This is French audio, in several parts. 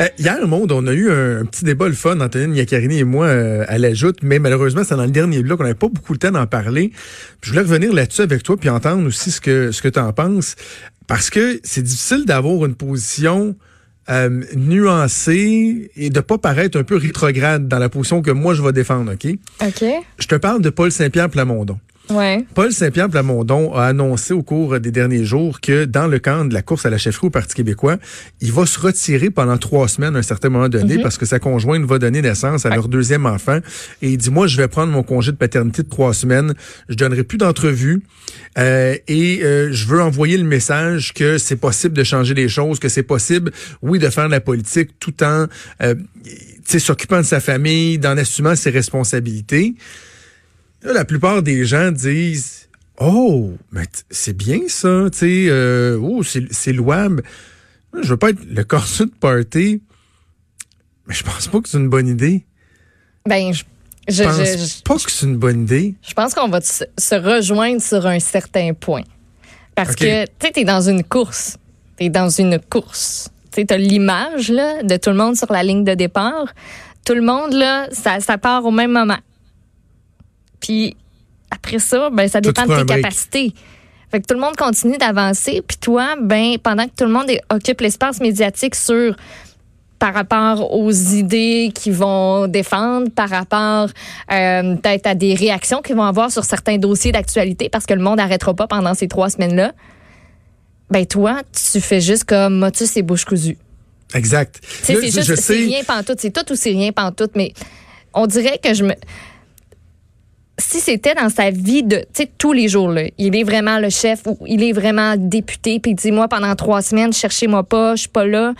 Euh, hier, Monde, on a eu un, petit débat le fun, Antonine Yaccarini et moi, euh, à l'ajoute, mais malheureusement, c'est dans le dernier bloc, on n'avait pas beaucoup de temps d'en parler. je voulais revenir là-dessus avec toi, puis entendre aussi ce que ce que tu en penses, parce que c'est difficile d'avoir une position euh, nuancée et de pas paraître un peu rétrograde dans la position que moi je vais défendre, OK? OK. Je te parle de Paul Saint-Pierre Plamondon. Paul Saint-Pierre Plamondon a annoncé au cours des derniers jours que dans le camp de la course à la chefferie au Parti québécois, il va se retirer pendant trois semaines à un certain moment donné mhm. parce que sa conjointe va donner naissance à leur deuxième enfant. Et il dit, moi, je vais prendre mon congé de paternité de trois semaines. Je donnerai plus d'entrevues. Euh, et euh, je veux envoyer le message que c'est possible de changer les choses, que c'est possible, oui, de faire de la politique tout en euh, s'occupant de sa famille, d'en assumant ses responsabilités la plupart des gens disent Oh, mais c'est bien ça, tu sais, euh, oh, c'est louable. Je veux pas être le corset de party, mais je pense pas que c'est une bonne idée. Ben, je, je, pense pas que c'est une bonne idée. Je pense qu'on va se rejoindre sur un certain point. Parce que, tu sais, t'es dans une course. T'es dans une course. Tu sais, t'as l'image, là, de tout le monde sur la ligne de départ. Tout le monde, là, ça, ça part au même moment. Puis après ça, ben ça dépend de tes capacités. Fait que tout le monde continue d'avancer, puis toi, ben pendant que tout le monde occupe l'espace médiatique sur par rapport aux idées qu'ils vont défendre, par rapport euh, peut-être à des réactions qu'ils vont avoir sur certains dossiers d'actualité, parce que le monde n'arrêtera pas pendant ces trois semaines-là. Ben toi, tu fais juste comme motus et bouche cousue. Exact. C'est juste, c'est rien pantoute, c'est tout ou c'est rien pantoute, mais on dirait que je me si c'était dans sa vie de, tous les jours, là, il est vraiment le chef ou il est vraiment député, puis dis-moi pendant trois semaines, cherchez-moi pas, je suis pas là,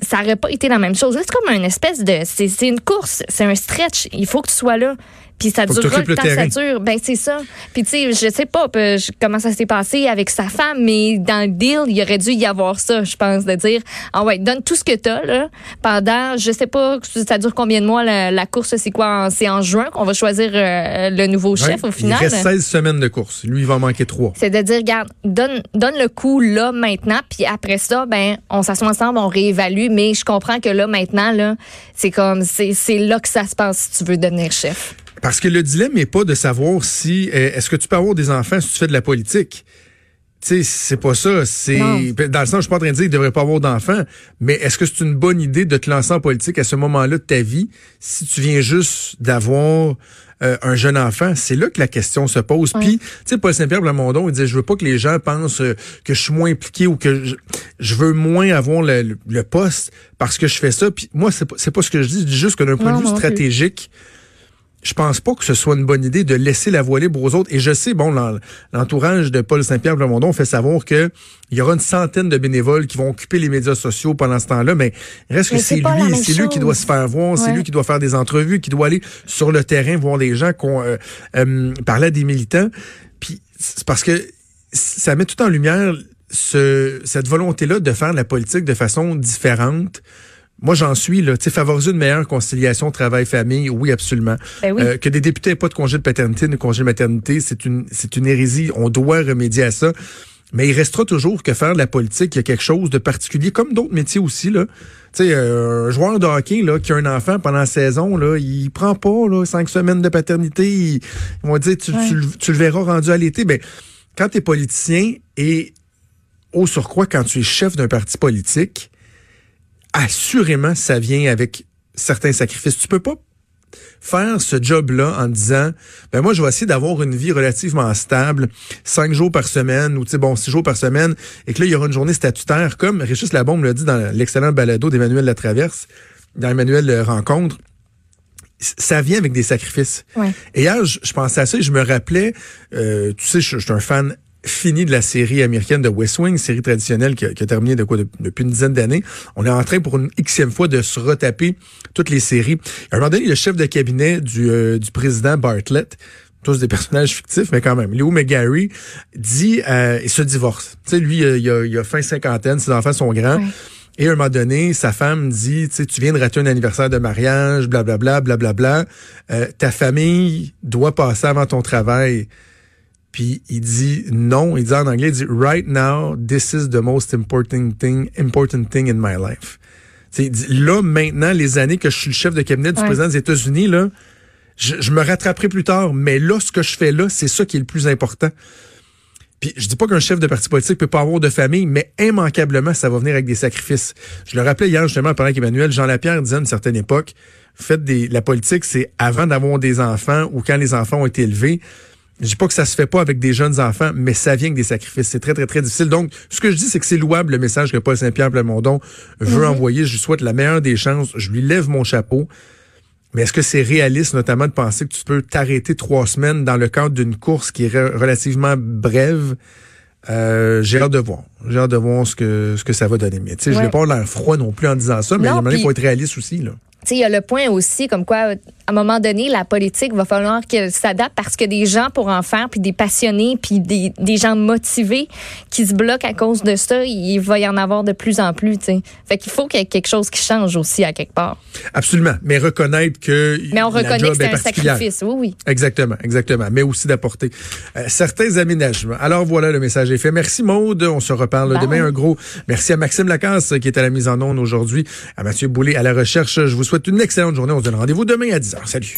ça aurait pas été la même chose. C'est comme une espèce de, c'est une course, c'est un stretch, il faut que tu sois là. Puis ça durera le temps ça dure. Ben c'est ça. Puis tu sais, je sais pas comment ça s'est passé avec sa femme, mais dans le deal, il aurait dû y avoir ça, je pense, de dire ah ouais, donne tout ce que t'as là pendant, je sais pas, ça dure combien de mois la, course, c'est quoi C'est en juin qu'on va choisir euh, le nouveau chef au final? Il reste 16 semaines de course. Lui, il va manquer trois. C'est de dire, regarde, donne donne le coup là maintenant, puis après ça, ben on s'assoit ensemble, on réévalue. Mais je comprends que là maintenant là, c'est comme c'est là que ça se passe si tu veux devenir chef. Parce que le dilemme n'est pas de savoir si euh, est-ce que tu peux avoir des enfants si tu fais de la politique? Tu sais, c'est pas ça. C'est dans le sens, je suis pas en train de dire qu'il devrait pas avoir d'enfants, mais est-ce que c'est une bonne idée de te lancer en politique à ce moment-là de ta vie si tu viens juste d'avoir euh, un jeune enfant, c'est là que la question se pose. Puis, tu sais, Paul Saint-Pierre Blamondon, il disait, je veux pas que les gens pensent euh, que je suis moins impliqué ou que je, veux moins avoir le, poste parce que je fais ça. Puis moi, c'est pas, pas ce que je dis. Je dis juste que d'un point de vue stratégique, je pense pas que ce soit une bonne idée de laisser la voie libre aux autres. Et je sais, bon, l'entourage de Paul Saint-Pierre Blamondon fait savoir que il y aura une centaine de bénévoles qui vont occuper les médias sociaux pendant ce temps-là, mais reste que c'est lui, c'est lui qui doit se faire voir, c'est lui qui doit faire des entrevues, qui doit aller sur le terrain voir les gens, qu'on euh, euh, parler à des militants. Puis c'est parce que ça met tout en lumière ce, cette volonté-là de faire de la politique de façon différente moi, j'en suis là. Tu sais, favoriser une meilleure conciliation travail-famille, oui, absolument. Ben euh, que des députés n'aient pas de congé de paternité, de congé de maternité, c'est une, c'est une hérésie. On doit remédier à ça. Mais il restera toujours que faire de la politique, il y a quelque chose de particulier, comme d'autres métiers aussi, là. Tu sais, euh, un joueur de hockey, là, qui a un enfant pendant la saison, là, il prend pas, là, cinq semaines de paternité. Ils, vont dire, tu, tu, le verras rendu à l'été. Ben, quand tu es politicien et, au surcroît, quand tu es chef d'un parti politique, assurément, ça vient avec certains sacrifices. Tu peux pas faire ce job-là en disant, ben moi, je vais essayer d'avoir une vie relativement stable, cinq jours par semaine, ou tu sais, bon, six jours par semaine, et que là, il y aura une journée statutaire, comme Régis Labombe l'a dit dans l'excellent balado d'Emmanuel Latraverse, dans Emmanuel Rencontre, ça vient avec des sacrifices. Ouais. Et hier, je, pensais à ça et je me rappelais, euh, tu sais, je, je suis un fan fini de la série américaine de West Wing, série traditionnelle qui a, terminé de quoi depuis une dizaine d'années. On est en train pour une xème fois de se retaper toutes les séries. À un moment donné, le chef de cabinet du, euh, du président Bartlett, tous des personnages fictifs, mais quand même. Léo McGarry dit, euh, il se divorce. Tu sais, lui, il a, il a, fin cinquantaine, ses enfants sont grands. Et à un moment donné, sa femme dit, tu sais, tu viens de rater un anniversaire de mariage, blablabla, blablabla. Euh, ta famille doit passer avant ton travail. Puis il dit non, il dit en anglais, il dit right now, this is the most important thing, important thing in my life. il dit, là maintenant, les années que je suis le chef de cabinet du président des États-Unis, là, je, je, me rattraperai plus tard, mais là, ce que je fais là, c'est ça qui est le plus important. Puis je dis pas qu'un chef de parti politique peut pas avoir de famille, mais immanquablement, ça va venir avec des sacrifices. Je le rappelais hier justement pendant qu'Emmanuel Jean Lapierre disait à une certaine époque, faites des, la politique, c'est avant d'avoir des enfants ou quand les enfants ont été élevés. Je dis pas que ça se fait pas avec des jeunes enfants, mais ça vient avec des sacrifices. C'est très, très, très difficile. Donc, ce que je dis, c'est que c'est louable le message que Paul Saint-Pierre Plamondon veut mhm. envoyer. Je lui souhaite la meilleure des chances. Je lui lève mon chapeau. Mais est-ce que c'est réaliste, notamment, de penser que tu peux t'arrêter trois semaines dans le cadre d'une course qui est relativement brève? Euh, j'ai hâte de voir. J'ai hâte de voir ce que, ce que ça va donner. Mais tu sais, je n'ai pas l'air froid non plus en disant ça, mais il faut être réaliste aussi. Là il y a le point aussi comme quoi, à un moment donné, la politique va falloir qu'elle s'adapte parce que des gens pour en faire, puis des passionnés, puis des, des, gens motivés qui se bloquent à cause de ça, il va y en avoir de plus en plus. T'sais. Fait qu'il faut qu'il y ait quelque chose qui change aussi à quelque part. Absolument, mais reconnaître que mais on reconnaît que c'est un sacrifice, oui, oui. Exactement, exactement, mais aussi d'apporter euh, certains aménagements. Alors voilà, le message est fait. Merci Maude, on se reparle demain. Un gros merci à Maxime Lacasse qui est à la mise en onde aujourd'hui, à Mathieu Boulay à la recherche. Je vous souhaite souhaite une excellente journée. On se donne rendez-vous demain à 10h. Salut.